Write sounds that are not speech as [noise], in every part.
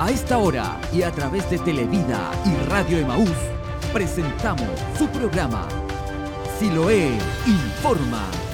A esta hora y a través de Televida y Radio Emaús, presentamos su programa Siloé Informa.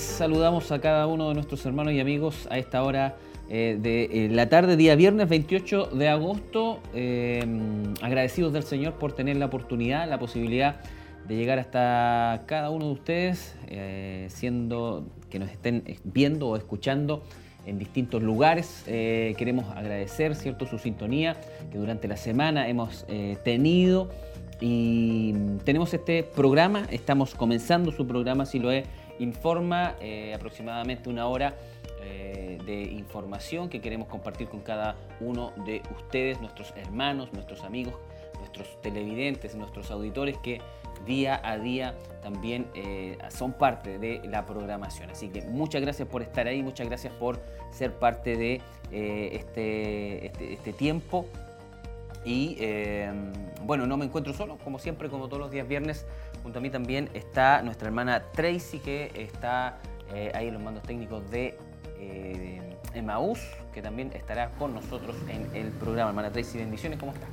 Saludamos a cada uno de nuestros hermanos y amigos a esta hora eh, de eh, la tarde, día viernes 28 de agosto. Eh, agradecidos del Señor por tener la oportunidad, la posibilidad de llegar hasta cada uno de ustedes, siendo que nos estén viendo o escuchando en distintos lugares. queremos agradecer cierto su sintonía que durante la semana hemos tenido y tenemos este programa, estamos comenzando su programa, si lo es informa eh, aproximadamente una hora eh, de información que queremos compartir con cada uno de ustedes, nuestros hermanos, nuestros amigos, nuestros televidentes, nuestros auditores que día a día también eh, son parte de la programación. Así que muchas gracias por estar ahí, muchas gracias por ser parte de este, este, este, tiempo. Y bueno, no me encuentro solo, como siempre, como todos los días viernes, Junto a mí también está nuestra hermana Tracy, que está eh, ahí en los mandos técnicos de eh, Emaús, que también estará con nosotros en el programa. Hermana Tracy, bendiciones, ¿cómo está?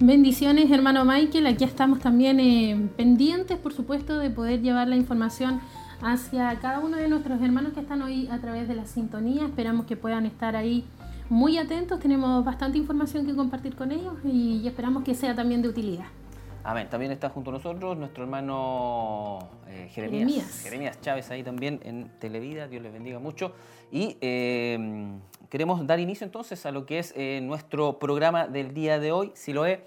Bendiciones, hermano Michael. Aquí estamos también eh, pendientes, por supuesto, de poder llevar la información hacia cada uno de nuestros hermanos que están hoy a través de la sintonía. Esperamos que puedan estar ahí muy atentos. Tenemos bastante información que compartir con ellos y esperamos que sea también de utilidad. Amén. También está junto a nosotros nuestro hermano eh, Jeremías, Jeremías. Chávez ahí también en Televida. Dios les bendiga mucho. Y eh, queremos dar inicio entonces a lo que es eh, nuestro programa del día de hoy, si lo es,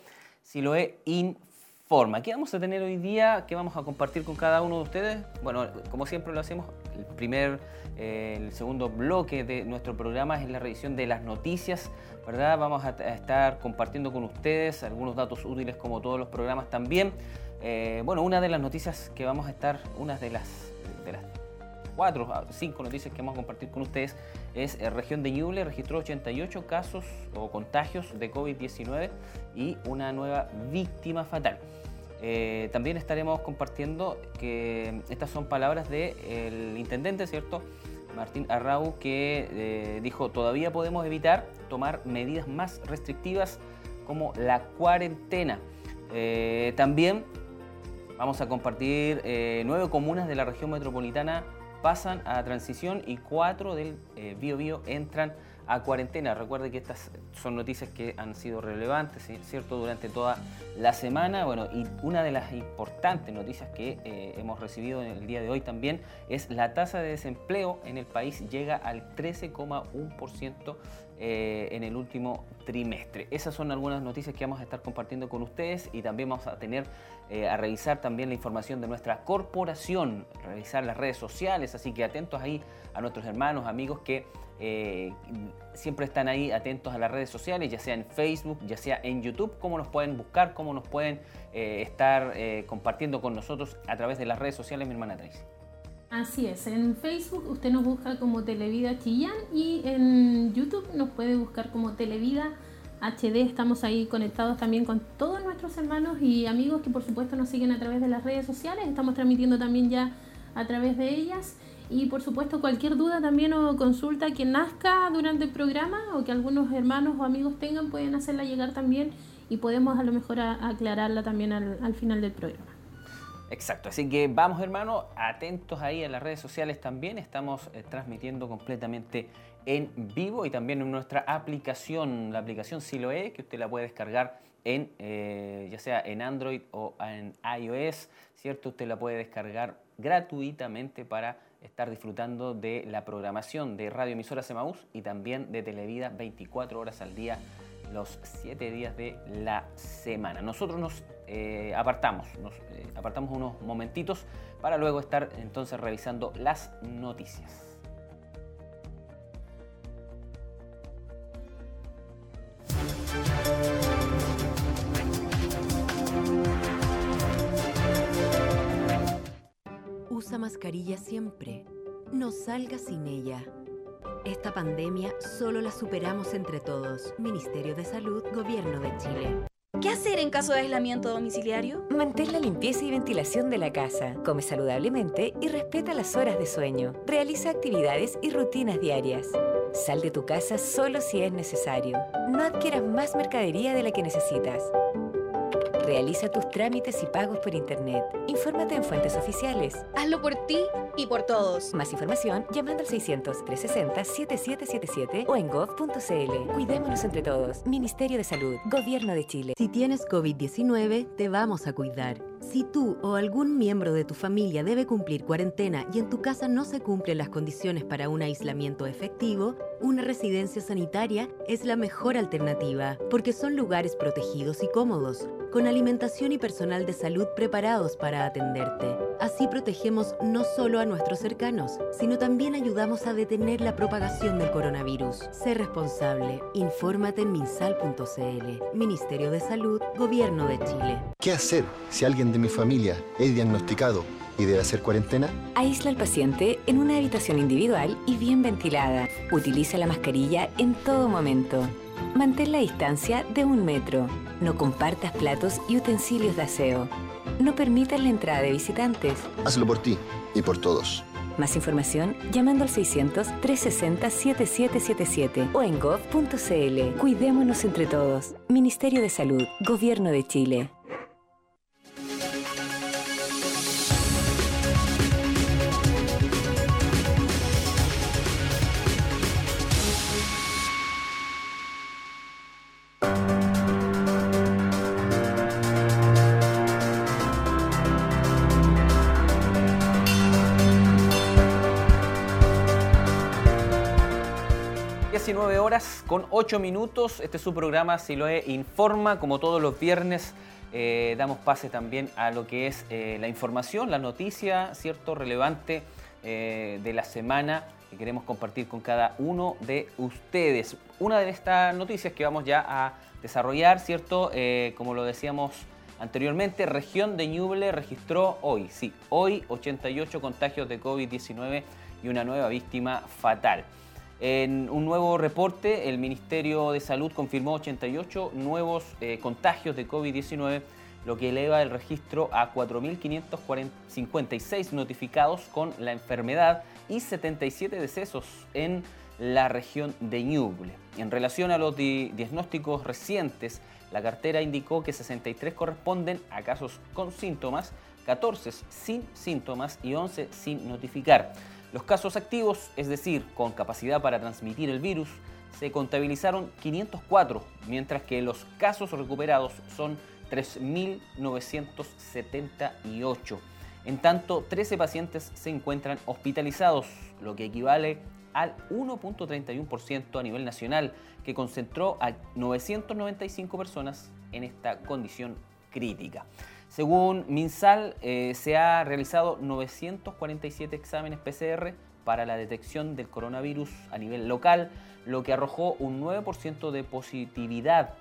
si lo es Informa. ¿Qué vamos a tener hoy día? ¿Qué vamos a compartir con cada uno de ustedes? Bueno, como siempre lo hacemos, el primer, el segundo bloque de nuestro programa es la revisión de las noticias ¿verdad? Vamos a, estar compartiendo con ustedes algunos datos útiles como todos los programas también. Eh, bueno, una de las noticias que vamos a estar, una de las, de las cuatro, cinco noticias que vamos a compartir con ustedes es eh, región de Ñuble registró 88 casos o contagios de COVID-19 y una nueva víctima fatal. Eh, también estaremos compartiendo que estas son palabras del intendente, ¿cierto? Martín Arrau, que eh, dijo, todavía podemos evitar tomar medidas más restrictivas como la cuarentena. Eh, también vamos a compartir nueve comunas de la región metropolitana pasan a transición y cuatro del Bio Bio entran a cuarentena. Recuerde que estas son noticias que han sido relevantes, ¿cierto?, durante toda la semana. Bueno, y una de las importantes noticias que eh, hemos recibido en el día de hoy también es la tasa de desempleo en el país llega al 13,1% eh, en el último trimestre. Esas son algunas noticias que vamos a estar compartiendo con ustedes y también vamos a tener eh, a revisar también la información de nuestra corporación, revisar las redes sociales, así que atentos ahí a nuestros hermanos, amigos que eh, siempre están ahí atentos a las redes sociales, ya sea en Facebook, ya sea en YouTube, cómo nos pueden buscar, cómo nos pueden eh, estar eh, compartiendo con nosotros a través de las redes sociales, mi hermana Tracy. Así es, en Facebook usted nos busca como Televida Chillán y en YouTube nos puede buscar como Televida HD. Estamos ahí conectados también con todos nuestros hermanos y amigos que por supuesto nos siguen a través de las redes sociales. Estamos transmitiendo también ya a través de ellas. Y por supuesto cualquier duda también o consulta que nazca durante el programa o que algunos hermanos o amigos tengan pueden hacerla llegar también y podemos a lo mejor aclararla también al, final del programa. Exacto, así que vamos hermanos, atentos ahí a las redes sociales también, estamos eh, transmitiendo completamente en vivo y también en nuestra aplicación, la aplicación Siloe, que usted la puede descargar en, eh, ya sea en Android o en iOS, ¿cierto? Usted la puede descargar gratuitamente para estar disfrutando de la programación de Radio Emisora Semaús y también de Televida 24 horas al día, los 7 días de la semana. Nosotros nos eh, apartamos, nos eh, apartamos unos momentitos para luego estar entonces revisando las noticias. Mascarilla siempre. No salga sin ella. Esta pandemia solo la superamos entre todos. Ministerio de Salud, Gobierno de Chile. ¿Qué hacer en caso de aislamiento domiciliario? Mantén la limpieza y ventilación de la casa, come saludablemente y respeta las horas de sueño. Realiza actividades y rutinas diarias. Sal de tu casa solo si es necesario. No adquieras más mercadería de la que necesitas. Realiza tus trámites y pagos por Internet. Infórmate en fuentes oficiales. Hazlo por ti y por todos. Más información llamando al 600-360-7777 o en gov.cl. Cuidémonos entre todos. Ministerio de Salud, Gobierno de Chile. Si tienes COVID-19, te vamos a cuidar. Si tú o algún miembro de tu familia debe cumplir cuarentena y en tu casa no se cumplen las condiciones para un aislamiento efectivo, una residencia sanitaria es la mejor alternativa, porque son lugares protegidos y cómodos, con alimentación y personal de salud preparados para atenderte. Así protegemos no solo a nuestros cercanos, sino también ayudamos a detener la propagación del coronavirus. Sé responsable. Infórmate en minsal.cl. Ministerio de Salud, Gobierno de Chile. ¿Qué hacer si alguien de mi familia es diagnosticado y debe hacer cuarentena? Aísla al paciente en una habitación individual y bien ventilada. Utiliza la mascarilla en todo momento. Mantén la distancia de un metro. No compartas platos y utensilios de aseo. No permitas la entrada de visitantes. Hazlo por ti y por todos. Más información llamando al 600-360-7777 o en gov.cl. Cuidémonos entre todos. Ministerio de Salud, Gobierno de Chile. Con 8 minutos. Este es su programa Siloe Informa. Como todos los viernes, eh, damos pase también a lo que es eh, la información, la noticia, ¿cierto? Relevante eh, de la semana que queremos compartir con cada uno de ustedes. Una de estas noticias que vamos ya a desarrollar, ¿cierto? como lo decíamos anteriormente, región de Ñuble registró hoy, sí, hoy 88 contagios de COVID-19 y una nueva víctima fatal. En un nuevo reporte, el Ministerio de Salud confirmó 88 nuevos eh, contagios de COVID-19, lo que eleva el registro a 4.556 notificados con la enfermedad y 77 decesos en la región de Ñuble. En relación a los diagnósticos recientes, la cartera indicó que 63 corresponden a casos con síntomas, 14 sin síntomas y 11 sin notificar. Los casos activos, es decir, con capacidad para transmitir el virus, se contabilizaron 504, mientras que los casos recuperados son 3.978. En tanto, 13 pacientes se encuentran hospitalizados, lo que equivale al 1.31% a nivel nacional, que concentró a 995 personas en esta condición crítica. Según MinSal, eh, se ha realizado 947 exámenes PCR para la detección del coronavirus a nivel local, lo que arrojó un 9% de positividad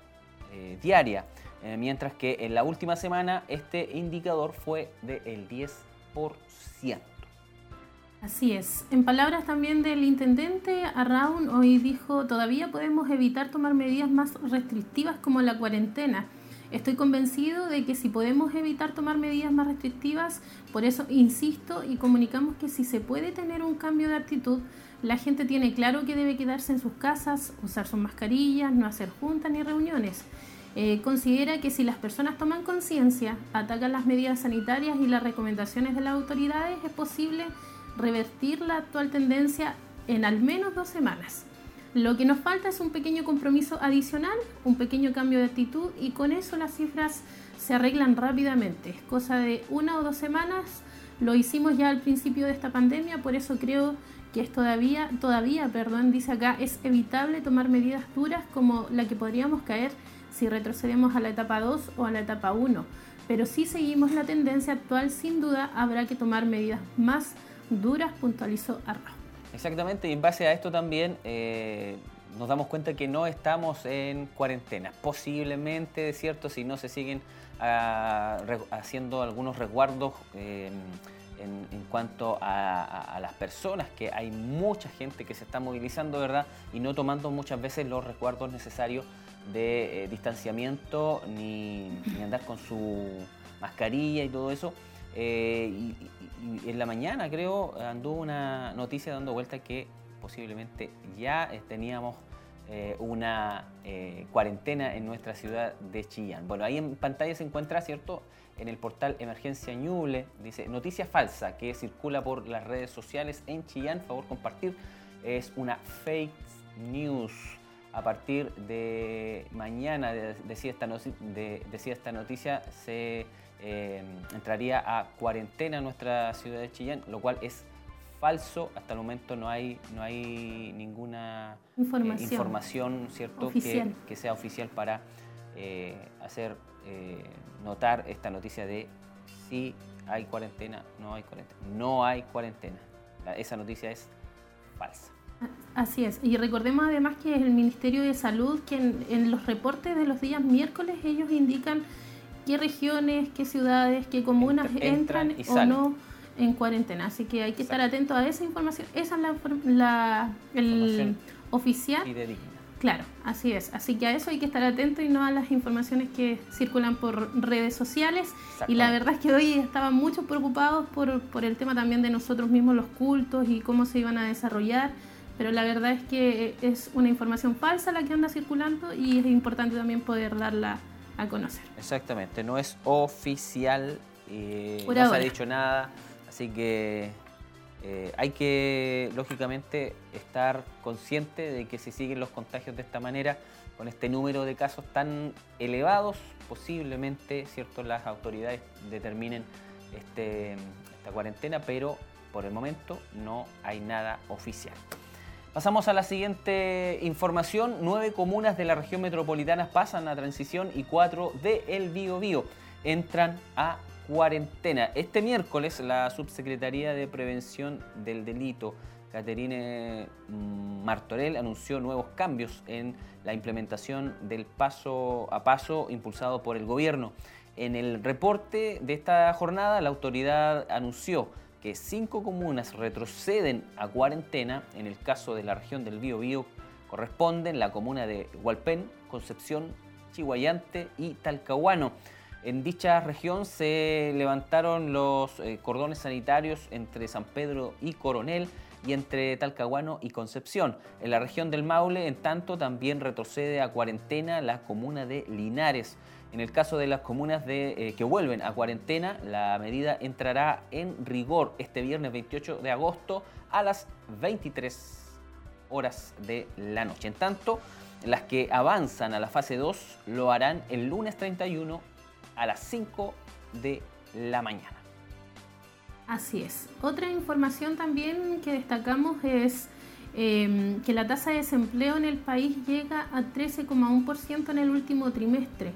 eh, diaria, eh, mientras que en la última semana este indicador fue del 10%. Así es. En palabras también del intendente, Arraun hoy dijo, todavía podemos evitar tomar medidas más restrictivas como la cuarentena Estoy convencido de que si podemos evitar tomar medidas más restrictivas, por eso insisto y comunicamos que si se puede tener un cambio de actitud, la gente tiene claro que debe quedarse en sus casas, usar sus mascarillas, no hacer juntas ni reuniones. Eh, considera que si las personas toman conciencia, atacan las medidas sanitarias y las recomendaciones de las autoridades, es posible revertir la actual tendencia en al menos dos semanas. Lo que nos falta es un pequeño compromiso adicional, un pequeño cambio de actitud y con eso las cifras se arreglan rápidamente. Es cosa de una o dos semanas Lo hicimos ya al principio de esta pandemia, por eso creo que es todavía, todavía, perdón, dice acá, es evitable tomar medidas duras como la que podríamos caer si retrocedemos a la etapa 2 o a la etapa 1. Pero si seguimos la tendencia actual, sin duda habrá que tomar medidas más duras, puntualizó Arra. Exactamente, y en base a esto también eh, nos damos cuenta que no estamos en cuarentena. Posiblemente, ¿cierto? Si no se siguen ah, haciendo algunos resguardos em, en, cuanto a, las personas, que hay mucha gente que se está movilizando, ¿verdad? Y no tomando muchas veces los resguardos necesarios de eh, distanciamiento ni, andar con su mascarilla y todo eso. Eh, y, en la mañana creo anduvo una noticia dando vuelta que posiblemente ya eh, teníamos una cuarentena en nuestra ciudad de Chillán. Bueno, ahí en pantalla se encuentra, ¿cierto? En el portal Emergencia Ñuble, dice, noticia falsa que circula por las redes sociales en Chillán, favor compartir, es una fake news a partir de mañana, decía esta, decía esta noticia, se eh, entraría a cuarentena en nuestra ciudad de Chillán, lo cual es falso. Hasta el momento no hay, no hay ninguna eh, información, ¿cierto? Que, sea oficial para eh, hacer notar esta noticia de si hay cuarentena, no hay cuarentena. No hay cuarentena. esa noticia es falsa. Así es, y recordemos además que es el Ministerio de Salud que en, los reportes de los días miércoles ellos indican qué regiones, qué ciudades, qué comunas entran, o no en cuarentena. Así que hay que estar atentos a esa información. Esa es la, el oficial. Claro, así es. Así que a eso hay que estar atento y no a las informaciones que circulan por redes sociales. Y la verdad es que hoy estaban muchos preocupados por, por el tema también de nosotros mismos, los cultos y cómo se iban a desarrollar pero la verdad es que es una información falsa la que anda circulando y es importante también poder darla a conocer. Exactamente, no es oficial, eh, no se ha dicho nada, así que eh, hay que, lógicamente, estar consciente de que si siguen los contagios de esta manera, con este número de casos tan elevados, posiblemente cierto, las autoridades determinen este, esta cuarentena, pero por el momento no hay nada oficial. Pasamos a la siguiente información. Nueve comunas de la región metropolitana pasan a transición y cuatro de El Bío entran a cuarentena. Este miércoles la Subsecretaría de Prevención del Delito, Caterine Martorell, anunció nuevos cambios en la implementación del paso a paso impulsado por el gobierno. En el reporte de esta jornada, la autoridad anunció que cinco comunas retroceden a cuarentena, en el caso de la región del Bío corresponden la comuna de Hualpén, Concepción, Chihuayante y Talcahuano. En dicha región se levantaron los eh, cordones sanitarios entre San Pedro y Coronel y entre Talcahuano y Concepción. En la región del Maule, en tanto, también retrocede a cuarentena la comuna de Linares. En el caso de las comunas eh, que vuelven a cuarentena, la medida entrará en rigor este viernes 28 de agosto a las 23 horas de la noche. En tanto, las que avanzan a la fase 2 lo harán el lunes 31 a las 5 de la mañana. Así es. Otra información también que destacamos es em, que la tasa de desempleo en el país llega a 13,1% en el último trimestre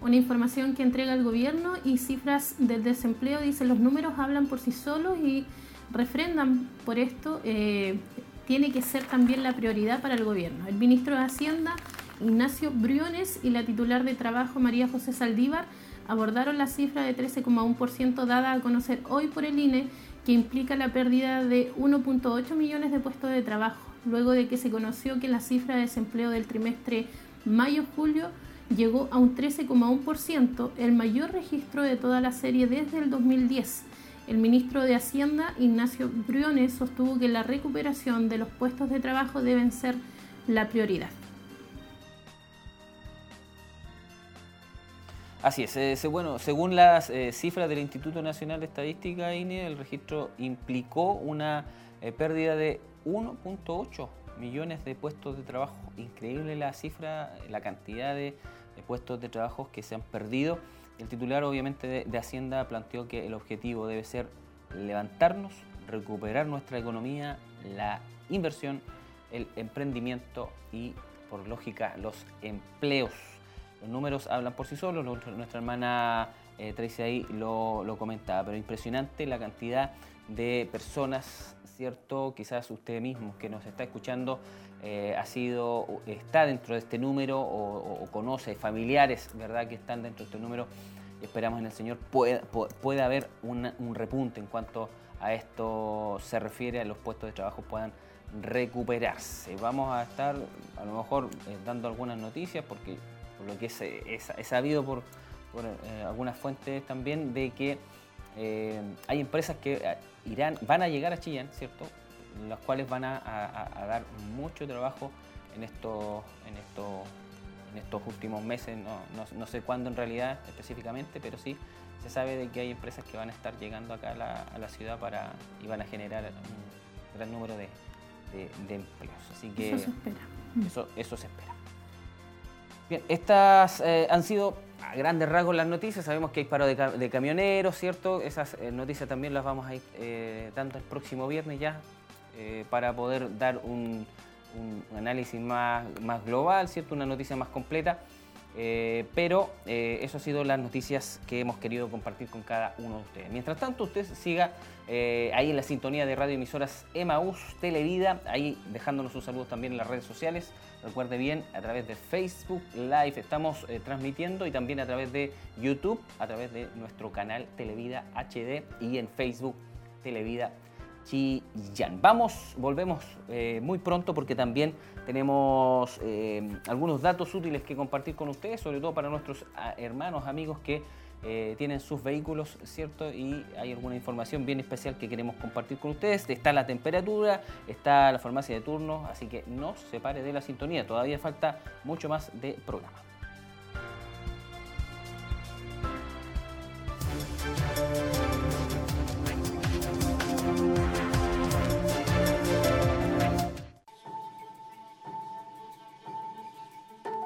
una información que entrega el gobierno y cifras del desempleo, dice los números hablan por sí solos y refrendan por esto, eh, tiene que ser también la prioridad para el gobierno. El ministro de Hacienda, Ignacio Briones, y la titular de Trabajo, María José Saldívar, abordaron la cifra de 13,1% dada a conocer hoy por el INE, que implica la pérdida de 1.8 millones de puestos de trabajo, luego de que se conoció que la cifra de desempleo del trimestre mayo-julio llegó a un 13,1%, el mayor registro de toda la serie desde el 2010. El ministro de Hacienda, Ignacio Briones, sostuvo que la recuperación de los puestos de trabajo deben ser la prioridad. Así es, eh, bueno, según las eh, cifras del Instituto Nacional de Estadística, INE, el registro implicó una eh, pérdida de 1.8 millones de puestos de trabajo. Increíble la cifra, la cantidad de puestos de trabajo que se han perdido. El titular obviamente de, Hacienda planteó que el objetivo debe ser levantarnos, recuperar nuestra economía, la inversión, el emprendimiento y, por lógica, los empleos. Los números hablan por sí solos, nuestra hermana eh, Tracy ahí lo, lo comentaba, pero impresionante la cantidad de personas, ¿cierto? Quizás usted mismo que nos está escuchando eh, ha sido, está dentro de este número o, conoce familiares, ¿verdad?, que están dentro de este número. Esperamos en el Señor pueda, pueda haber un repunte en cuanto a esto se refiere, a los puestos de trabajo puedan recuperarse. Vamos a estar a lo mejor eh, dando algunas noticias porque por lo que es, sabido por, eh, algunas fuentes también de que hay empresas que irán, van a llegar a Chillán, ¿cierto? Las cuales van a, dar mucho trabajo en estos, en estos, en estos últimos meses, no, sé cuándo en realidad específicamente, pero sí se sabe de que hay empresas que van a estar llegando acá a la, ciudad para, y van a generar un gran número de, empleos. Así que eso se espera. Eso, eso se espera. Bien, estas eh, han sido a grandes rasgos las noticias. Sabemos que hay paro de, camioneros, ¿cierto? Esas eh, noticias también las vamos a ir eh, dando el próximo viernes ya para poder dar un, análisis más, más global, ¿cierto? Una noticia más completa. Eh, pero eh, eso ha sido las noticias que hemos querido compartir con cada uno de ustedes. Mientras tanto, usted siga eh, ahí en la sintonía de radio emisoras Emaús Televida, ahí dejándonos sus saludos también en las redes sociales. Recuerde bien, a través de Facebook Live estamos transmitiendo y también a través de YouTube, a través de nuestro canal Televida HD y en Facebook Televida Chillán. Vamos, volvemos muy pronto porque también tenemos eh, algunos datos útiles que compartir con ustedes, sobre todo para nuestros ah, hermanos, amigos que eh, tienen sus vehículos, ¿cierto? Y hay alguna información bien especial que queremos compartir con ustedes. Está la temperatura, está la farmacia de turno, así que no se separe de la sintonía. Todavía falta mucho más de programa.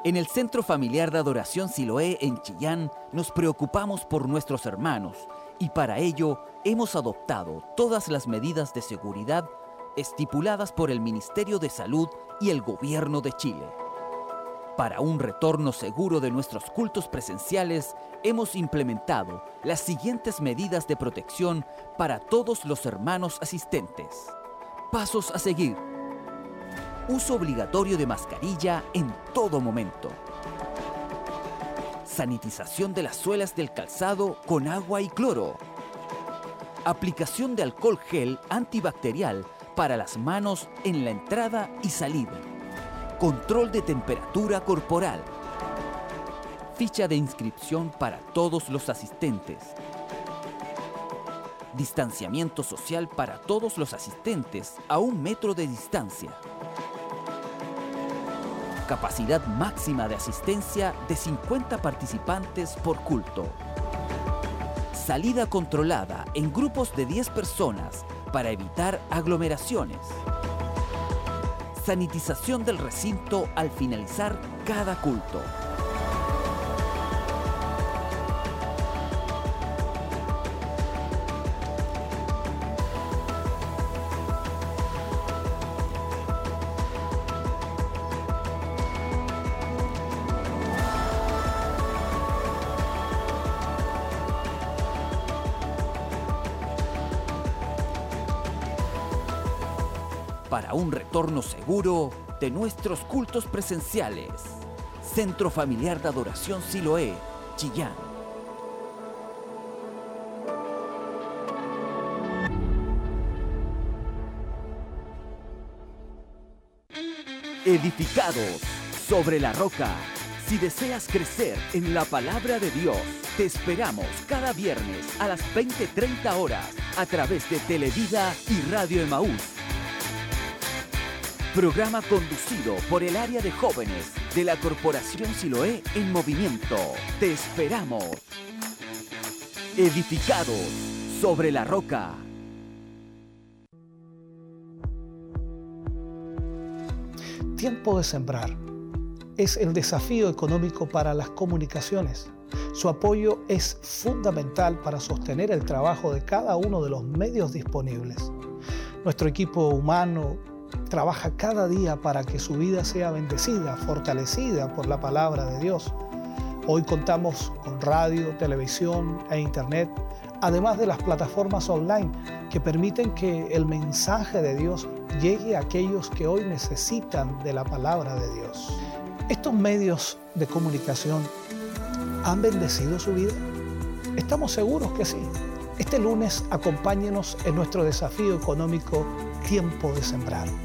En el Centro Familiar de Adoración Siloé en Chillán nos preocupamos por nuestros hermanos y para ello hemos adoptado todas las medidas de seguridad estipuladas por el Ministerio de Salud y el Gobierno de Chile. Para un retorno seguro de nuestros cultos presenciales, hemos implementado las siguientes medidas de protección para todos los hermanos asistentes. Pasos a seguir Uso obligatorio de mascarilla en todo momento. Sanitización de las suelas del calzado con agua y cloro. Aplicación de alcohol gel antibacterial para las manos en la entrada y salida. Control de temperatura corporal. Ficha de inscripción para todos los asistentes. Distanciamiento social para todos los asistentes a un metro de distancia capacidad máxima de asistencia de 50 participantes por culto. Salida controlada en grupos de 10 personas para evitar aglomeraciones. Sanitización del recinto al finalizar cada culto. Retorno seguro de nuestros cultos presenciales. Centro Familiar de Adoración Siloé, Chillán. Edificados sobre la roca. Si deseas crecer en la palabra de Dios, te esperamos cada viernes a las 20:30 horas a través de Televida y Radio Emaús Programa conducido por el área de jóvenes de la Corporación Siloé en Movimiento. Te esperamos. Edificados sobre la roca. Tiempo de sembrar. Es el desafío económico para las comunicaciones Su apoyo es fundamental para sostener el trabajo de cada uno de los medios disponibles. Nuestro equipo humano trabaja cada día para que su vida sea bendecida, fortalecida por la palabra de Dios. Hoy contamos con radio, televisión e internet, además de las plataformas online que permiten que el mensaje de Dios llegue a aquellos que hoy necesitan de la palabra de Dios. Estos medios de comunicación ¿Han bendecido su vida? Estamos seguros que sí. Este lunes acompáñenos en nuestro desafío económico Tiempo de Sembrar.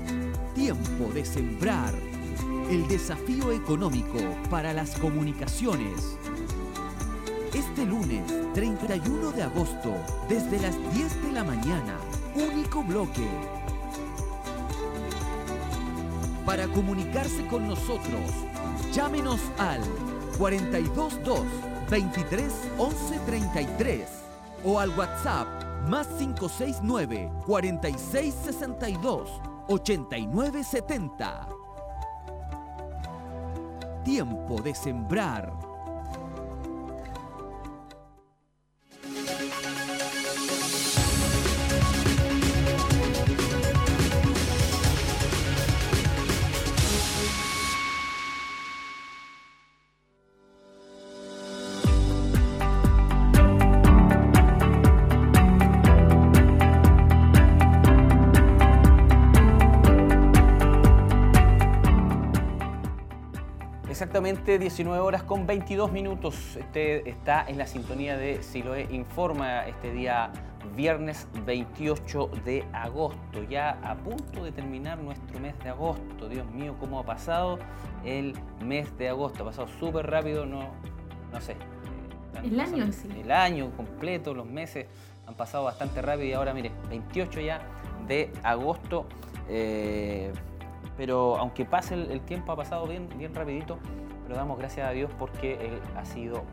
Tiempo de Sembrar. El desafío económico para las comunicaciones. Este lunes 31 de agosto, desde las 10 de la mañana, único bloque. Para comunicarse con nosotros, llámenos al 422 23 11 33 o al WhatsApp más 569 46 62 89 70. Tiempo de sembrar. 19 horas con 22 minutos. Este está en la sintonía de Siloe Informa este día viernes 28 de agosto. Ya a punto de terminar nuestro mes de agosto. Dios mío, cómo ha pasado el mes de agosto. Ha pasado súper rápido, no, no sé. El año en sí. El año completo, los meses han pasado bastante rápido y ahora mire, 28 ya de agosto. Eh, pero aunque pase el, tiempo, ha pasado bien, bien rapidito, pero damos gracias a Dios porque Él ha sido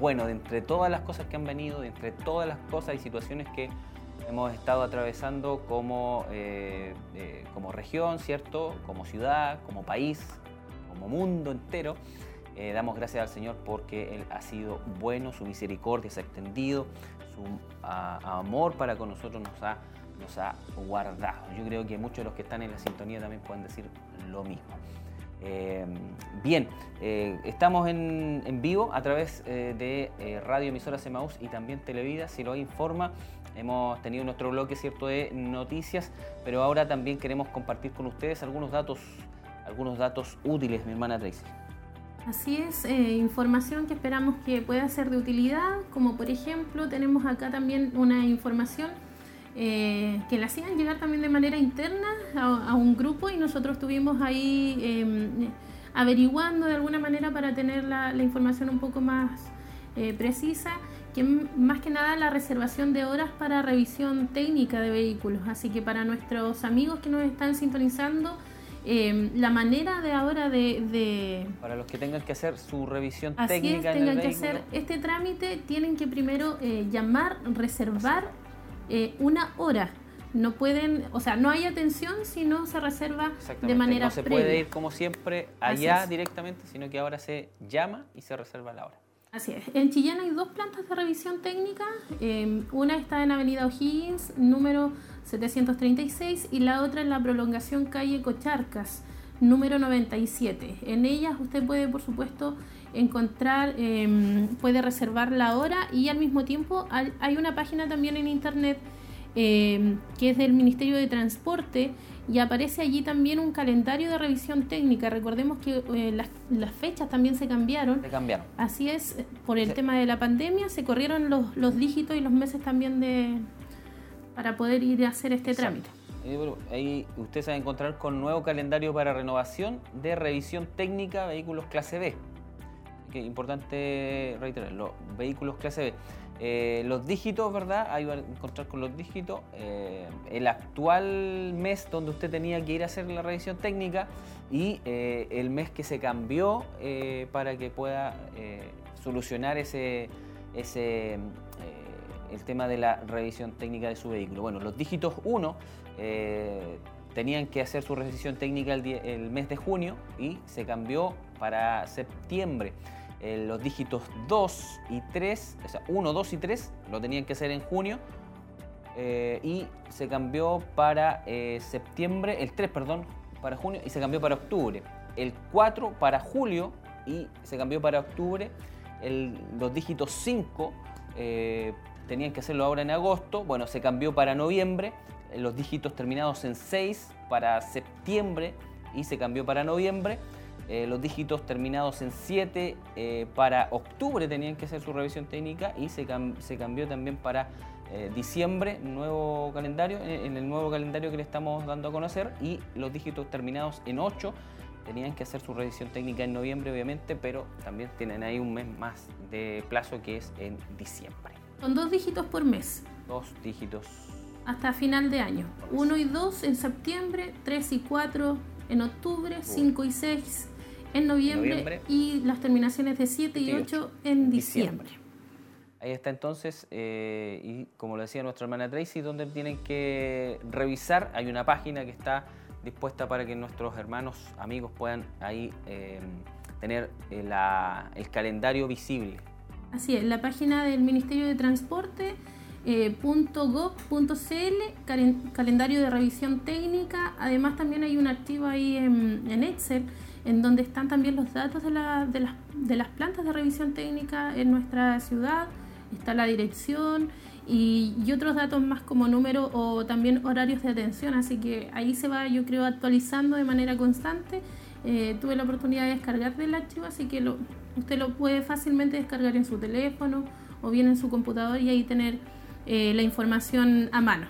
bueno de entre todas las cosas que han venido, de entre todas las cosas y situaciones que hemos estado atravesando como, eh, eh, como región, ¿cierto? Como ciudad, como país, como mundo entero. Eh, damos gracias al Señor porque Él ha sido bueno, su misericordia se ha extendido, su amor para con nosotros nos ha nos ha guardado. Yo creo que muchos de los que están en la sintonía también pueden decir lo mismo. Eh, bien, eh, estamos en, vivo a través eh, de Radio Emisora Semaús y también Televida, si lo informa. Hemos tenido nuestro bloque cierto de noticias, pero ahora también queremos compartir con ustedes algunos datos, algunos datos útiles, mi hermana Tracy. Así es, información que esperamos que pueda ser de utilidad, como por ejemplo tenemos acá también una información eh, que la hacían llegar también de manera interna a, un grupo y nosotros estuvimos ahí em, averiguando de alguna manera para tener la, información un poco más eh, precisa, que más que nada la reservación de horas para revisión técnica de vehículos. Así que para nuestros amigos que nos están sintonizando, em, la manera de ahora de, Para los que tengan que hacer su revisión así técnica es, tengan que hacer este trámite, tienen que primero eh, llamar, reservar eh, una hora. No pueden, o sea, no hay atención si no se reserva de manera No se puede ir como siempre allá directamente, sino que ahora se llama y se reserva la hora. Así es. En Chillán hay dos plantas de revisión técnica. Em, una está en Avenida O'Higgins, número 736, y la otra en la prolongación calle Cocharcas, número 97. En ellas usted puede, por supuesto, encontrar, em, puede reservar la hora y al mismo tiempo hay una página también en internet em, que es del Ministerio de Transporte y aparece allí también un calendario de revisión técnica. Recordemos que eh, las, fechas también se cambiaron. Se cambiaron. Así es, por el tema de la pandemia se corrieron los, los, dígitos y los meses también de para poder ir a hacer este trámite. Ahí usted se va a encontrar con nuevo calendario para renovación de revisión técnica vehículos clase B que importante reiterarlo, vehículos clase B. Eh, los dígitos, ¿verdad? Ahí va a encontrar con los dígitos. Eh, el actual mes donde usted tenía que ir a hacer la revisión técnica y eh, el mes que se cambió para que pueda solucionar ese, ese el tema de la revisión técnica de su vehículo. Bueno, los dígitos 1 tenían que hacer su revisión técnica el, el mes de junio y se cambió para septiembre. eh, los dígitos 2 y 3, o sea, 1, 2 y 3 lo tenían que hacer en junio eh, y se cambió para eh, septiembre, el 3, perdón, para junio y se cambió para octubre. El 4 para julio y se cambió para octubre. los dígitos 5 tenían que hacerlo ahora en agosto, bueno, se cambió para noviembre. Los dígitos terminados en 6 para septiembre y se cambió para noviembre. Eh, los dígitos terminados en 7 eh, para octubre tenían que hacer su revisión técnica y se, cambió también para eh, diciembre, nuevo calendario, en el nuevo calendario que le estamos dando a conocer y los dígitos terminados en 8 tenían que hacer su revisión técnica en noviembre obviamente, pero también tienen ahí un mes más de plazo que es en diciembre. Son dos dígitos por mes. Dos dígitos. Hasta final de año. 1 y 2 en septiembre, 3 y 4 en octubre, 5 y 6 en noviembre, y las terminaciones de 7 y 8 en diciembre. Ahí está entonces, eh, y como lo decía nuestra hermana Tracy, donde tienen que revisar, hay una página que está dispuesta para que nuestros hermanos, amigos puedan ahí eh, tener eh, el calendario visible. Así es, la página del Ministerio de Transporte eh, .gov.cl, calendario de revisión técnica. Además también hay un archivo ahí en, Excel en donde están también los datos de, de, las, de las plantas de revisión técnica en nuestra ciudad. Está la dirección y, otros datos más como número o también horarios de atención. Así que ahí se va, yo creo, actualizando de manera constante. Eh, tuve la oportunidad de descargar del archivo, así que lo, usted lo puede fácilmente descargar en su teléfono o bien en su computador y ahí tener eh, la información a mano.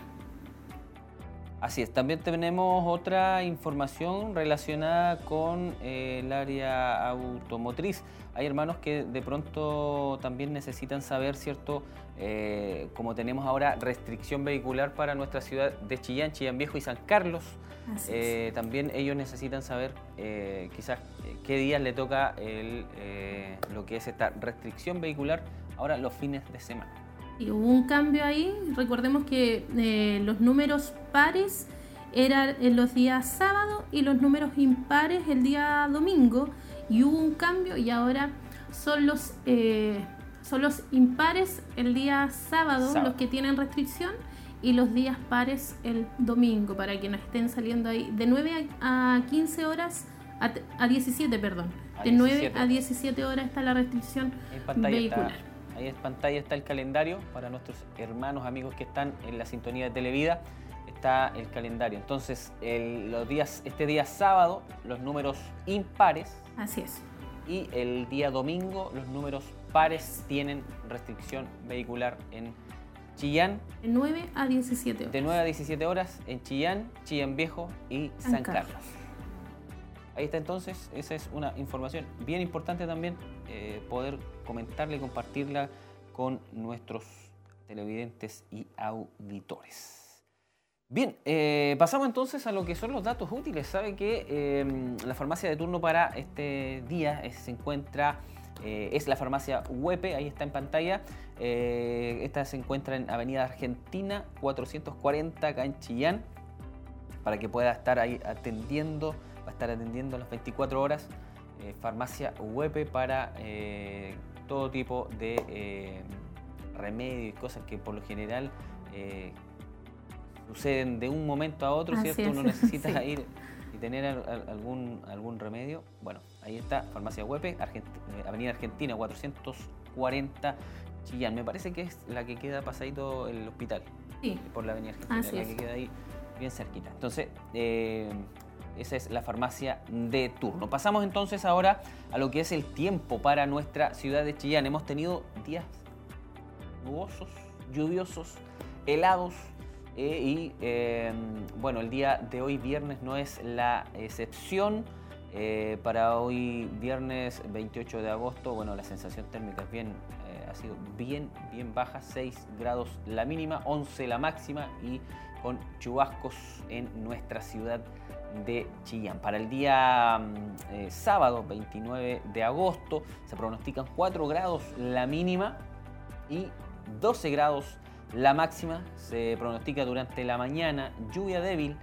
Así es, también tenemos otra información relacionada con eh, el área automotriz. Hay hermanos que de pronto también necesitan saber, ¿cierto? Eh, como tenemos ahora restricción vehicular para nuestra ciudad de Chillán, Chillán Viejo y San Carlos, también ellos necesitan saber quizás qué días le toca lo que es esta restricción vehicular ahora los fines de semana. Y hubo un cambio ahí. Recordemos que eh, los números pares eran en los días sábado y los números impares el día domingo. Y hubo un cambio y ahora son los, eh, son los impares el día sábado, los que tienen restricción y los días pares el domingo para que no estén saliendo ahí de 9 a 15 horas a, 17, perdón. de 9 a 17 horas está la restricción vehicular. Ahí en pantalla está el calendario para nuestros hermanos, amigos que están en la sintonía de Televida. Está el calendario. Entonces, los días, este día sábado, los números impares. Así es. Y el día domingo, los números pares tienen restricción vehicular en Chillán. De 9 a 17 horas. De 9 a 17 horas en Chillán, Chillán Viejo y San, Carlos. Ahí está entonces, esa es una información bien importante también, eh, poder comentarla y compartirla con nuestros televidentes y auditores. Bien, eh, pasamos entonces a lo que son los datos útiles. Sabe que em, la farmacia de turno para este día se encuentra, eh, es la farmacia Huepe, ahí está en pantalla. esta se encuentra en Avenida Argentina 440, acá en Chillán, para que pueda estar ahí atendiendo va a estar atendiendo las 24 horas eh, farmacia UEP para eh, todo tipo de eh, remedios y cosas que por lo general suceden de un momento a otro, ¿cierto? Uno [laughs] necesita ir y tener algún, algún remedio. Bueno, ahí está, farmacia UEP, Avenida Argentina 440 Chillán. Me parece que es la que queda pasadito el hospital. Sí. Por la Avenida Argentina, la que queda ahí bien cerquita. Entonces, esa es la farmacia de turno. Pasamos entonces ahora a lo que es el tiempo para nuestra ciudad de Chillán. Hemos tenido días nubosos, lluviosos, helados. Eh, y em, bueno, el día de hoy viernes no es la excepción. Eh, para hoy viernes 28 de agosto, bueno, la sensación térmica es bien, eh, ha sido bien, bien baja, 6 grados la mínima, 11 la máxima y con chubascos en nuestra ciudad de Chillán. Para el día mm, eh, sábado 29 de agosto se pronostican 4 grados la mínima y 12 grados la máxima. Se pronostica durante la mañana lluvia débil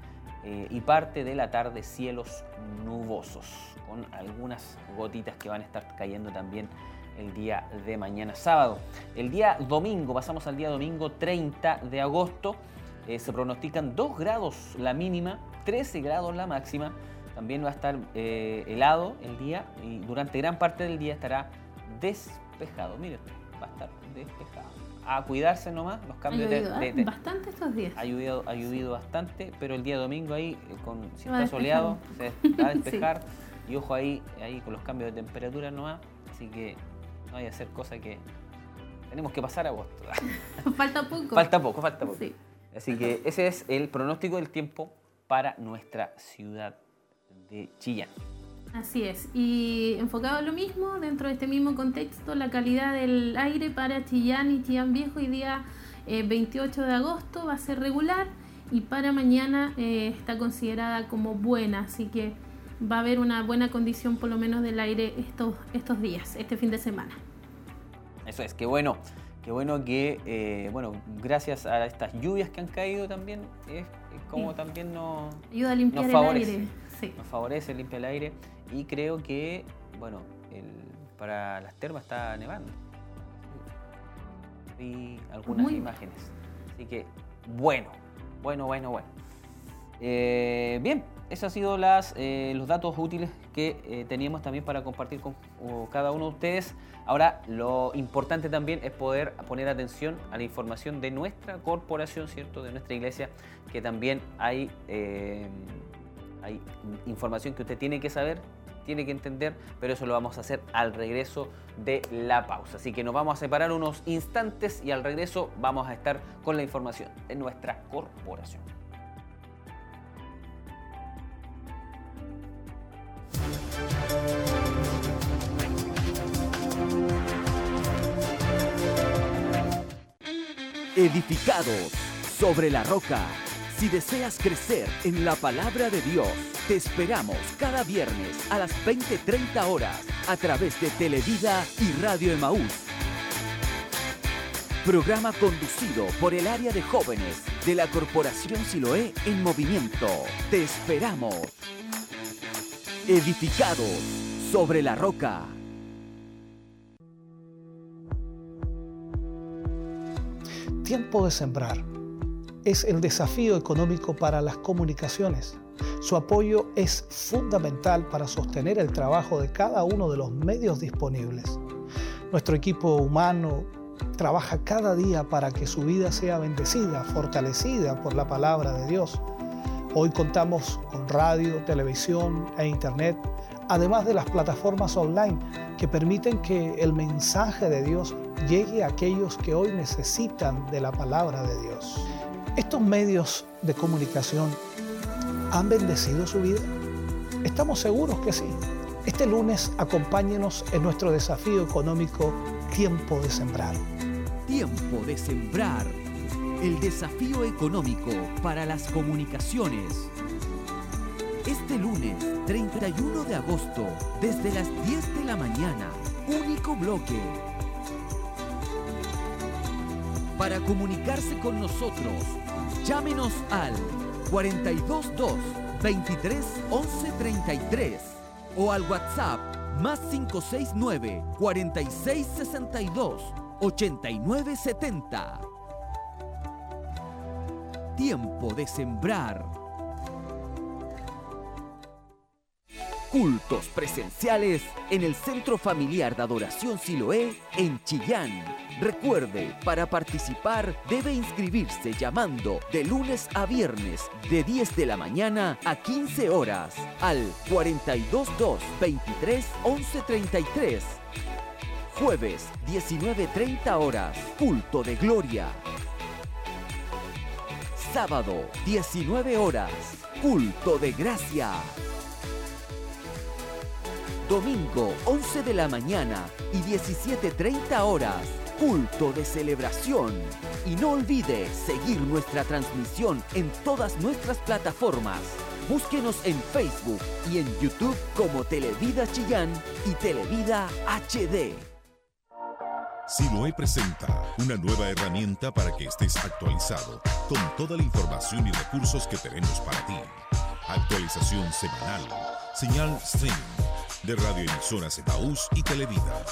eh, y parte de la tarde cielos nubosos con algunas gotitas que van a estar cayendo también el día de mañana sábado. El día domingo, pasamos al día domingo 30 de agosto, eh, se pronostican 2 grados la mínima, 13 grados la máxima. También va a estar eh, helado el día y durante gran parte del día estará despejado. Miren, va a estar despejado. A cuidarse nomás, los cambios de, de, Bastante estos días. Ha llovido, ha llovido bastante, pero el día domingo ahí, eh, con, si está soleado, se va a [laughs] despejar. Y ojo ahí, ahí con los cambios de temperatura nomás. Así que no hay que hacer cosas que tenemos que pasar a agosto. [laughs] falta poco. Falta poco, falta poco. Así que ese es el pronóstico del tiempo para nuestra ciudad de Chillán. Así es, y enfocado en lo mismo, dentro de este mismo contexto, la calidad del aire para Chillán y Chillán Viejo hoy día 28 eh, de agosto va a ser regular y para mañana eh, está considerada como buena, así que va a haber una buena condición por lo menos del aire estos, estos días, este fin de semana. Eso es, qué bueno, qué bueno que, eh, bueno, gracias a estas lluvias que han caído también, es, como también nos, Ayuda a limpiar favorece, el aire. Sí. Nos favorece, limpia el aire y creo que, bueno, para las termas está nevando. Vi algunas imágenes. Así que, bueno, bueno, bueno, bueno. Eh, bien, esos han sido las, eh, los datos útiles que eh, teníamos también para compartir con cada uno de ustedes. Ahora, lo importante también es poder poner atención a la información de nuestra corporación, ¿cierto? De nuestra iglesia, que también hay, eh, hay información que usted tiene que saber, tiene que entender, pero eso lo vamos a hacer al regreso de la pausa. Así que nos vamos a separar unos instantes y al regreso vamos a estar con la información de nuestra corporación. Edificados sobre la roca. Si deseas crecer en la palabra de Dios, te esperamos cada viernes a las 20:30 horas a través de Televida y Radio Emaús. Programa conducido por el área de jóvenes de la Corporación Siloé en Movimiento. Te esperamos. Edificados sobre la roca. Tiempo de sembrar es el desafío económico para las comunicaciones. Su apoyo es fundamental para sostener el trabajo de cada uno de los medios disponibles. Nuestro equipo humano trabaja cada día para que su vida sea bendecida, fortalecida por la palabra de Dios. Hoy contamos con radio, televisión e internet, además de las plataformas online que permiten que el mensaje de Dios llegue a aquellos que hoy necesitan de la palabra de Dios. ¿Estos medios de comunicación han bendecido su vida? Estamos seguros que sí. Este lunes acompáñenos en nuestro desafío económico Tiempo de Sembrar. Tiempo de Sembrar el desafío económico para las comunicaciones. Este lunes 31 de agosto, desde las 10 de la mañana, único bloque. Para comunicarse con nosotros, llámenos al 422 23 11 33 o al WhatsApp más 569 46 62 89 70 tiempo de sembrar. Cultos presenciales en el Centro Familiar de Adoración Siloé en Chillán. Recuerde, para participar debe inscribirse llamando de lunes a viernes de 10 de la mañana a 15 horas al 422 23 1133. Jueves 19.30 horas, culto de gloria Sábado, 19 horas, culto de gracia. Domingo, 11 de la mañana y 17.30 horas, culto de celebración. Y no olvide seguir nuestra transmisión en todas nuestras plataformas. Búsquenos en Facebook y en YouTube como Televida Chillán y Televida HD. Siloe presenta una nueva herramienta para que estés actualizado con toda la información y recursos que tenemos para ti. Actualización semanal, señal streaming de radio emisoras Emaús y Televida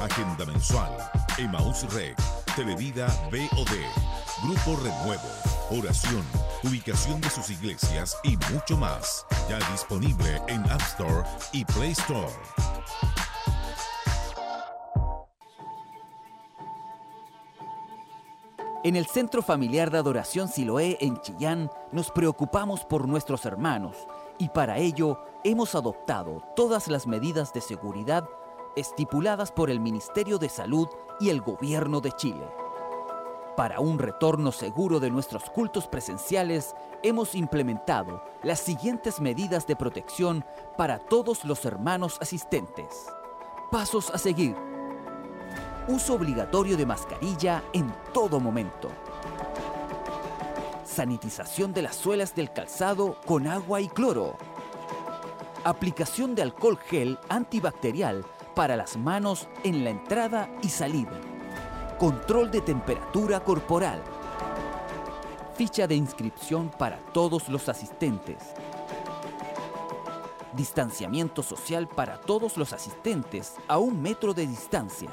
Agenda mensual, Emaús Rec, Televida BOD, Grupo Renuevo, oración, ubicación de sus iglesias y mucho más. Ya disponible en App Store y Play Store. En el Centro Familiar de Adoración Siloé en Chillán nos preocupamos por nuestros hermanos y para ello hemos adoptado todas las medidas de seguridad estipuladas por el Ministerio de Salud y el Gobierno de Chile. Para un retorno seguro de nuestros cultos presenciales, hemos implementado las siguientes medidas de protección para todos los hermanos asistentes. Pasos a seguir uso obligatorio de mascarilla en todo momento. Sanitización de las suelas del calzado con agua y cloro. Aplicación de alcohol gel antibacterial para las manos en la entrada y salida. Control de temperatura corporal. Ficha de inscripción para todos los asistentes. Distanciamiento social para todos los asistentes a un metro de distancia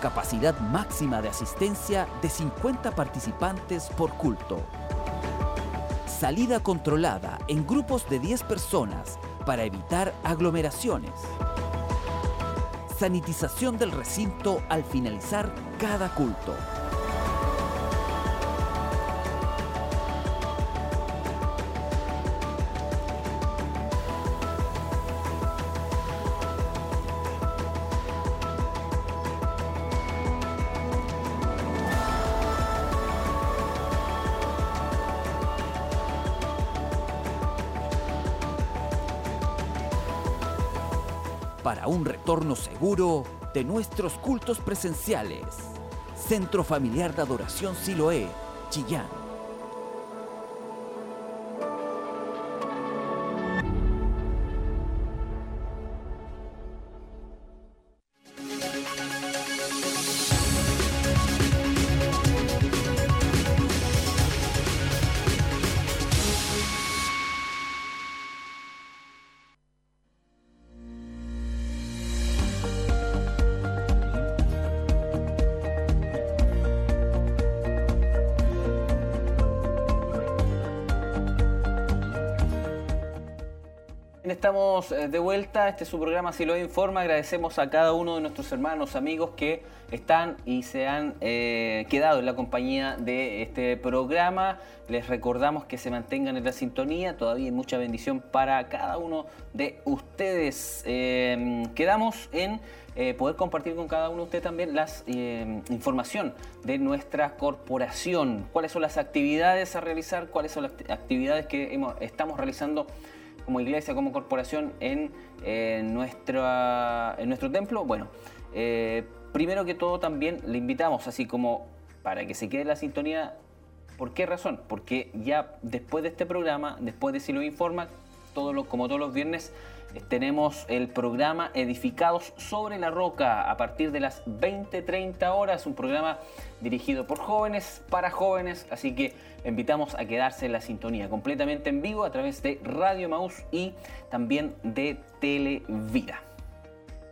capacidad máxima de asistencia de 50 participantes por culto. Salida controlada en grupos de 10 personas para evitar aglomeraciones. Sanitización del recinto al finalizar cada culto. Para un retorno seguro de nuestros cultos presenciales. Centro Familiar de Adoración Siloé, Chillán. Eh, de vuelta, este es su programa Si lo informa, agradecemos a cada uno de nuestros hermanos, amigos que están y se han eh, quedado en la compañía de este programa. Les recordamos que se mantengan en la sintonía, todavía hay mucha bendición para cada uno de ustedes. Em, quedamos en eh, poder compartir con cada uno de ustedes también la em, información de nuestra corporación, cuáles son las actividades a realizar, cuáles son las actividades que estamos realizando como iglesia, como corporación en, nuestro, en nuestro templo? Bueno, eh, primero que todo también le invitamos, así como para que se quede la sintonía, ¿por qué razón? Porque ya después de este programa, después de Si lo informa, todo como todos los viernes, tenemos el programa Edificados sobre la Roca a partir de las 20-30 horas, un programa dirigido por jóvenes, para jóvenes, así que invitamos a quedarse en la sintonía completamente en vivo a través de Radio Maús y también de Televida.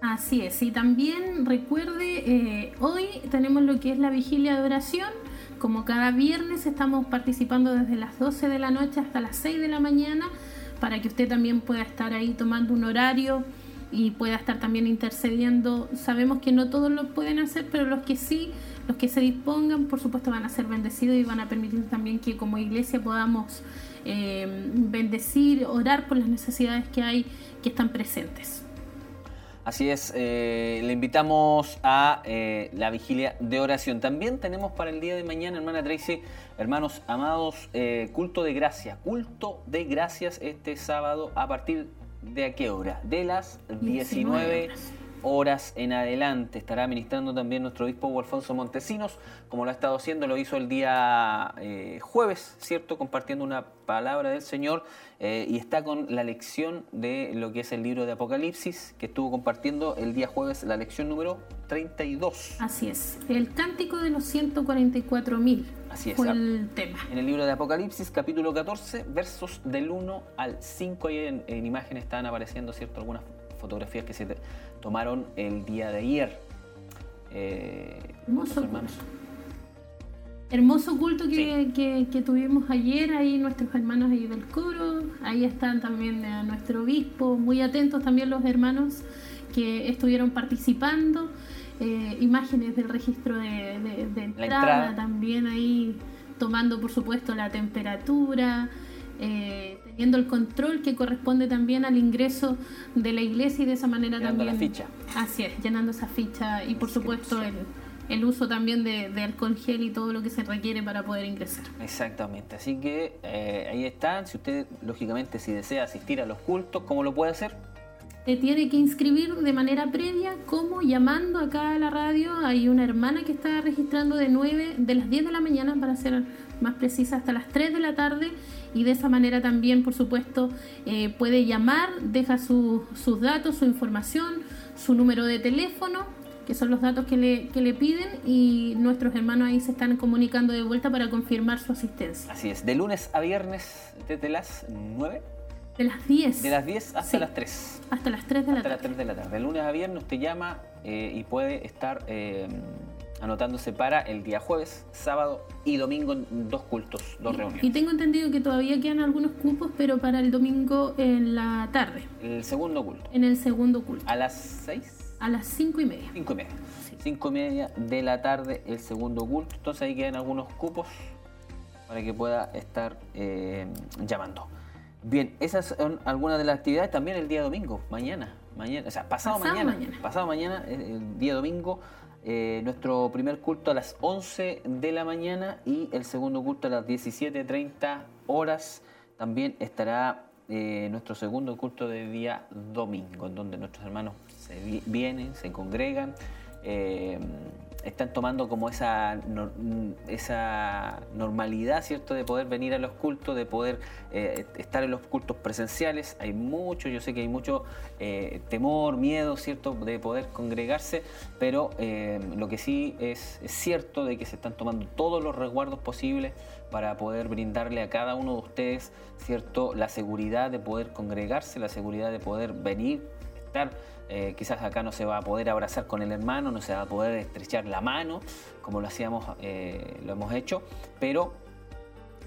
Así es, y también recuerde, eh, hoy tenemos lo que es la vigilia de oración. Como cada viernes estamos participando desde las 12 de la noche hasta las 6 de la mañana para que usted también pueda estar ahí tomando un horario y pueda estar también intercediendo. Sabemos que no todos lo pueden hacer, pero los que sí, los que se dispongan, por supuesto van a ser bendecidos y van a permitir también que como iglesia podamos eh, bendecir, orar por las necesidades que hay, que están presentes. Así es, eh, le invitamos a eh, la vigilia de oración. También tenemos para el día de mañana, hermana Tracy, hermanos amados, eh, culto de gracias. Culto de gracias este sábado a partir de a qué hora? De las 19 horas en adelante. Estará ministrando también nuestro obispo Alfonso Montesinos, como lo ha estado haciendo, lo hizo el día eh, jueves, ¿cierto? Compartiendo una palabra del Señor eh, y está con la lección de lo que es el libro de Apocalipsis, que estuvo compartiendo el día jueves la lección número 32. Así es, el cántico de los 144 mil. Así es. Fue el tema. En el libro de Apocalipsis, capítulo 14, versos del 1 al 5, ahí en, en imagen están apareciendo, ¿cierto? Algunas fotografías que se tomaron el día de ayer. Eh, hermoso, hermanos. hermoso culto que, tuvimos ayer, ahí nuestros hermanos ahí del coro, ahí están también nuestro obispo, muy atentos también los hermanos que estuvieron participando, eh, imágenes del registro de, entrada, también ahí tomando por supuesto la temperatura, eh, teniendo el control que corresponde también al ingreso de la iglesia y de esa manera llenando también. la ficha. Así es, llenando esa ficha y por supuesto el, uso también de, alcohol gel y todo lo que se requiere para poder ingresar. Exactamente, así que eh, ahí están. Si usted, lógicamente, si desea asistir a los cultos, ¿cómo lo puede hacer? tiene que inscribir de manera previa, como llamando acá a la radio. Hay una hermana que está registrando de 9, de las 10 de la mañana, para ser más precisa, hasta las 3 de la tarde. Y de esa manera también, por supuesto, eh, puede llamar, deja sus datos, su información, su número de teléfono, que son los datos que le, que le piden, y nuestros hermanos ahí se están comunicando de vuelta para confirmar su asistencia. Así es, de lunes a viernes desde las 9 de las 10. De las 10 hasta las 3. Hasta las 3 de la tarde. Hasta las 3 de la tarde. De lunes a viernes usted llama eh, y puede estar eh, anotándose para el día jueves, sábado y domingo dos cultos, dos reuniones. Y tengo entendido que todavía quedan algunos cupos, pero para el domingo en la tarde. El segundo culto. En el segundo culto. ¿A las 6? A las 5 y media. 5 y media. 5 y media de la tarde el segundo culto. Entonces ahí quedan algunos cupos para que pueda estar eh, llamando. Bien, esas son algunas de las actividades. También el día domingo, mañana, mañana, o sea, pasado, mañana, pasado mañana, el día domingo, eh, nuestro primer culto a las 11 de la mañana y el segundo culto a las 17.30 horas. También estará eh, nuestro segundo culto de día domingo, en donde nuestros hermanos se vienen, se congregan. Eh, están tomando como esa, esa normalidad, ¿cierto?, de poder venir a los cultos, de poder eh, estar en los cultos presenciales. Hay mucho, yo sé que hay mucho eh, temor, miedo, ¿cierto?, de poder congregarse, pero eh, lo que sí es, es, cierto de que se están tomando todos los resguardos posibles para poder brindarle a cada uno de ustedes, ¿cierto?, la seguridad de poder congregarse, la seguridad de poder venir, estar eh, quizás acá no se va a poder abrazar con el hermano, no se va a poder estrechar la mano, como lo hacíamos, eh, lo hemos hecho, pero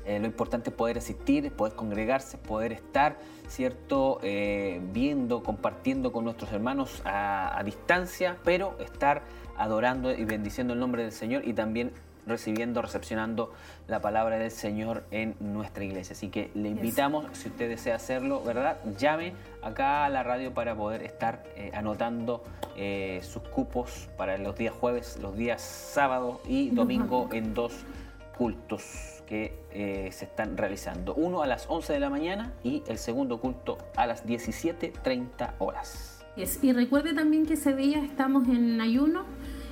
eh, lo importante es poder asistir, poder congregarse, poder estar, ¿cierto? viendo, compartiendo con nuestros hermanos a, a distancia, pero estar adorando y bendiciendo el nombre del Señor y también recibiendo, recepcionando la palabra del Señor en nuestra iglesia. Así que le invitamos, si usted desea hacerlo, ¿verdad? Llame acá a la radio para poder estar eh, anotando eh, sus cupos para los días jueves, los días sábado y domingo en dos cultos que eh, se están realizando. Uno a las 11 de la mañana y el segundo culto a las 17.30 horas. Y recuerde también que ese día estamos en ayuno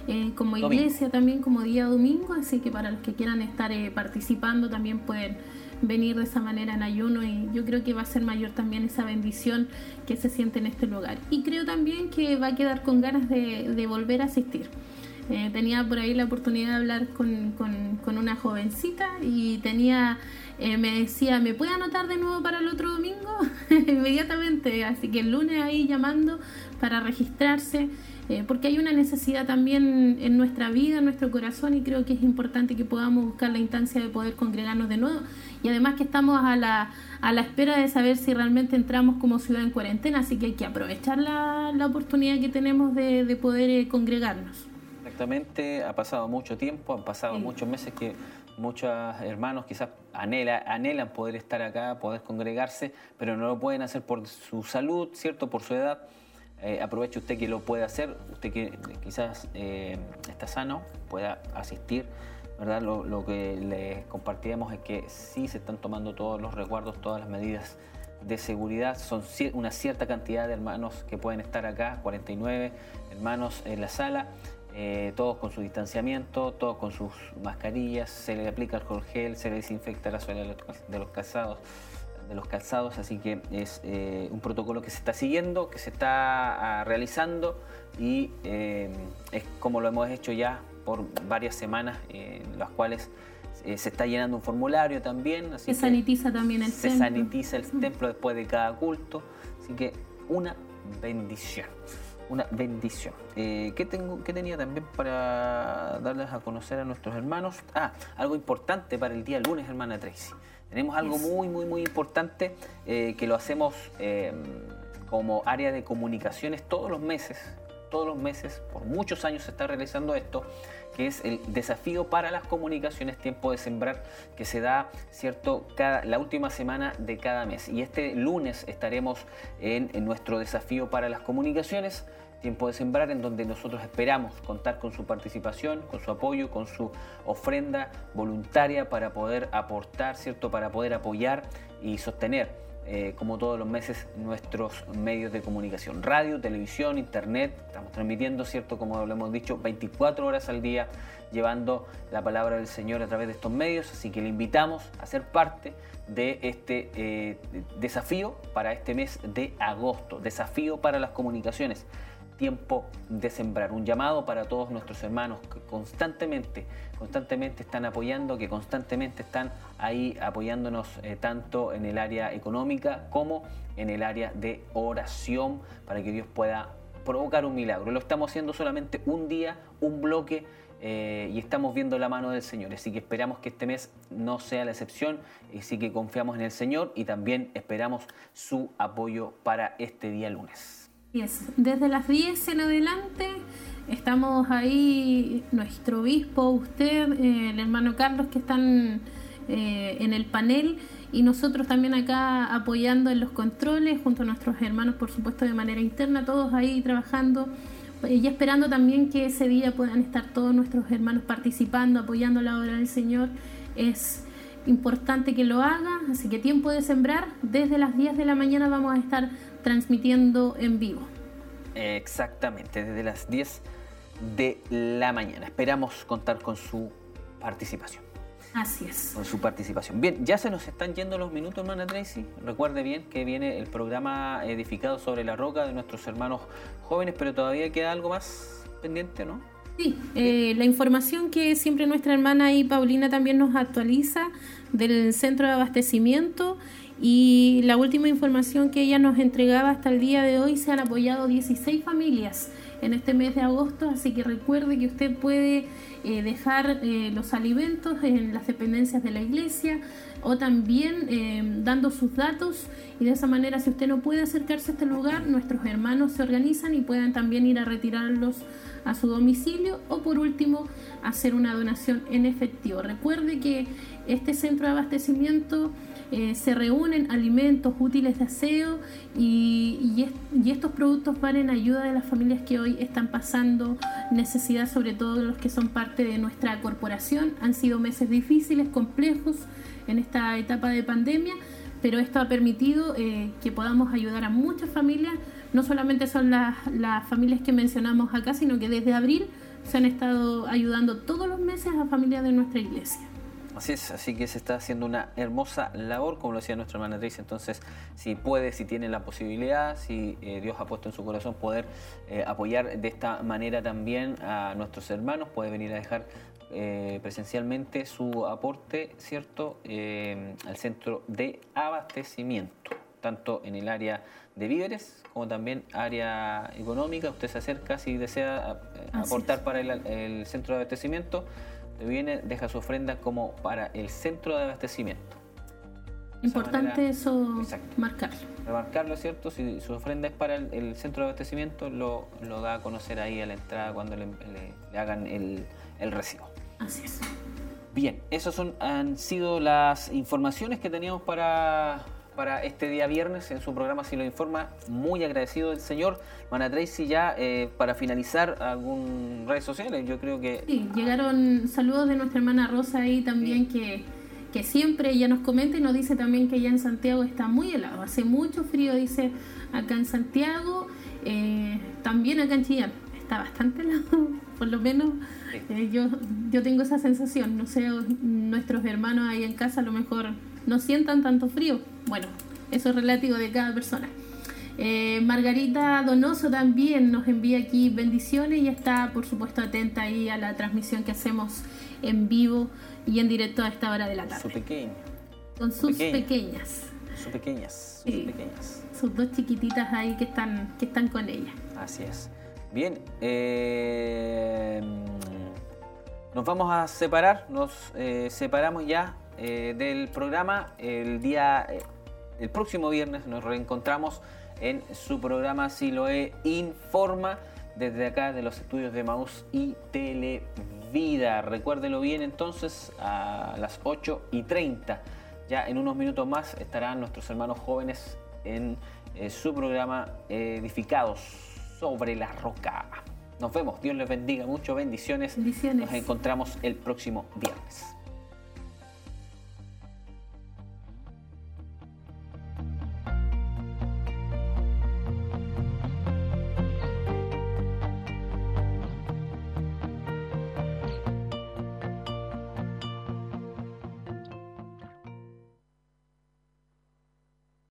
eh, como iglesia también como día domingo, así que para los que quieran estar eh, participando también pueden venir de esa manera en ayuno y yo creo que va a ser mayor también esa bendición que se siente en este lugar. Y creo también que va a quedar con ganas de, volver a asistir. Eh, tenía por ahí la oportunidad de hablar con, con, una jovencita y tenía, me decía, ¿me puede anotar de nuevo para el otro domingo? [laughs] Inmediatamente, así que el lunes ahí llamando para registrarse. Eh, porque hay una necesidad también en nuestra vida, en nuestro corazón, y creo que es importante que podamos buscar la instancia de poder congregarnos de nuevo. Y además que estamos a la, a la espera de saber si realmente entramos como ciudad en cuarentena, así que hay que aprovechar la, la oportunidad que tenemos de, de poder eh, congregarnos. Exactamente, ha pasado mucho tiempo, han pasado muchos meses que muchos hermanos quizás anhela, anhelan poder estar acá, poder congregarse, pero no lo pueden hacer por su salud, ¿cierto? Por su edad. Eh, aproveche usted que lo puede hacer, usted que quizás eh, está sano, pueda asistir. ¿verdad? Lo, que les compartíamos es que sí se están tomando todos los resguardos, todas las medidas de seguridad. Son una cierta cantidad de hermanos que pueden estar acá, 49 hermanos en la sala, eh, todos con su distanciamiento, todos con sus mascarillas, se le aplica alcohol gel, se le desinfecta la suela de los calzados de los calzados, así que es eh, un protocolo que se está siguiendo, que se está ah, realizando y eh, es como lo hemos hecho ya por varias semanas, en las cuales eh, se está llenando un formulario también. Así se sanitiza también el se templo. Se sanitiza el templo después de cada culto, así que una bendición. Una bendición. Eh, ¿qué, tengo, ¿Qué tenía también para darles a conocer a nuestros hermanos? Ah, algo importante para el día lunes, hermana Tracy. Tenemos algo muy, muy, muy importante eh, que lo hacemos eh, como área de comunicaciones todos los meses. Todos los meses, por muchos años se está realizando esto que es el desafío para las comunicaciones Tiempo de Sembrar, que se da, ¿cierto?, cada, la última semana de cada mes. Y este lunes estaremos en, nuestro desafío para las comunicaciones. Tiempo de Sembrar, en donde nosotros esperamos contar con su participación, con su apoyo, con su ofrenda voluntaria para poder aportar, ¿cierto? Para poder apoyar y sostener eh, como todos los meses, nuestros medios de comunicación. Radio, televisión, internet. Estamos transmitiendo, ¿cierto? Como lo hemos dicho, 24 horas al día, llevando la palabra del Señor a través de estos medios. Así que le invitamos a ser parte de este eh, desafío para este mes de agosto. Desafío para las comunicaciones tiempo de sembrar. Un llamado para todos nuestros hermanos que constantemente, constantemente están apoyando, que constantemente están ahí apoyándonos eh, tanto en el área económica como en el área de oración para que Dios pueda provocar un milagro. Lo estamos haciendo solamente un día, un bloque. Eh, y estamos viendo la mano del Señor. Así que esperamos que este mes no sea la excepción, así que confiamos en el Señor y también esperamos su apoyo para este día lunes. Desde las 10 en adelante estamos ahí, nuestro obispo, usted, eh, el hermano Carlos, que están eh, en el panel y nosotros también acá apoyando en los controles, junto a nuestros hermanos, por supuesto, de manera interna, todos ahí trabajando y esperando también que ese día puedan estar todos nuestros hermanos participando, apoyando la obra del Señor. Es importante que lo haga, así que tiempo de sembrar, desde las 10 de la mañana vamos a estar transmitiendo en vivo. Exactamente, desde las 10 de la mañana. Esperamos contar con su participación. Así es. Con su participación. Bien, ya se nos están yendo los minutos, hermana Tracy. Recuerde bien que viene el programa edificado sobre la roca de nuestros hermanos jóvenes, pero todavía queda algo más pendiente, ¿no? Sí, eh, la información que siempre nuestra hermana y Paulina también nos actualiza del centro de abastecimiento y la última información que ella nos entregaba hasta el día de hoy, se han apoyado 16 familias en este mes de agosto, así que recuerde que usted puede eh, dejar eh, los alimentos en las dependencias de la iglesia o también eh, dando sus datos y de esa manera si usted no puede acercarse a este lugar, nuestros hermanos se organizan y puedan también ir a retirarlos a su domicilio o por último hacer una donación en efectivo. Recuerde que este centro de abastecimiento eh, se reúnen alimentos útiles de aseo y, estos productos van en ayuda de las familias que hoy están pasando necesidad, sobre todo los que son parte de nuestra corporación. Han sido meses difíciles, complejos en esta etapa de pandemia, pero esto ha permitido eh, que podamos ayudar a muchas familias. No solamente son las, las familias que mencionamos acá, sino que desde abril se han estado ayudando todos los meses a familias de nuestra iglesia. Así es, así que se está haciendo una hermosa labor, como lo decía nuestra hermana Tracy. Entonces, si puede, si tiene la posibilidad, si eh, Dios ha puesto en su corazón poder eh, apoyar de esta manera también a nuestros hermanos, puede venir a dejar eh, presencialmente su aporte, ¿cierto?, al centro de abastecimiento, tanto en el área de víveres como también área económica. Usted se acerca si desea aportar para el centro de abastecimiento viene, deja su ofrenda como para el centro de abastecimiento. Importante eso marcarlo. Remarcarlo, ¿cierto? Si su ofrenda es para el, centro de abastecimiento, lo, lo, da a conocer ahí a la entrada cuando le, hagan el, el, recibo. Así es. Bien, esas son, han sido las informaciones que teníamos para, para este día viernes en su programa Si lo informa. Muy agradecido del señor. Mana Tracy, ya eh, para finalizar, algún redes sociales, yo creo que... Sí, llegaron saludos de nuestra hermana Rosa ahí también que, que siempre ella nos comenta y nos dice también que ya en Santiago está muy helado. Hace mucho frío, dice, acá en Santiago, eh, también acá en Chillán. Está bastante [laughs] helado, por lo menos eh, yo, yo tengo esa sensación. No sé, nuestros hermanos ahí en casa a lo mejor no sientan tanto frío. Bueno, eso es relativo de cada persona. Eh, Margarita Donoso también nos envía aquí bendiciones y está, por supuesto, atenta ahí a la transmisión que hacemos en vivo y en directo a esta hora de la tarde. Su pequeña. Con sus pequeñas. sus pequeñas, sus pequeñas. Sus dos chiquititas ahí que están, que están con ella. Así es. Bien, eh, nos vamos a separar, nos eh, separamos ya eh, del programa. El día, el próximo viernes nos reencontramos en su programa Siloe Informa desde acá de los estudios de Maus y Televida. Recuérdelo bien entonces a las 8 y 30. Ya en unos minutos más estarán nuestros hermanos jóvenes en su programa Edificados sobre la roca. Nos vemos, Dios les bendiga mucho, bendiciones. bendiciones. Nos encontramos el próximo viernes.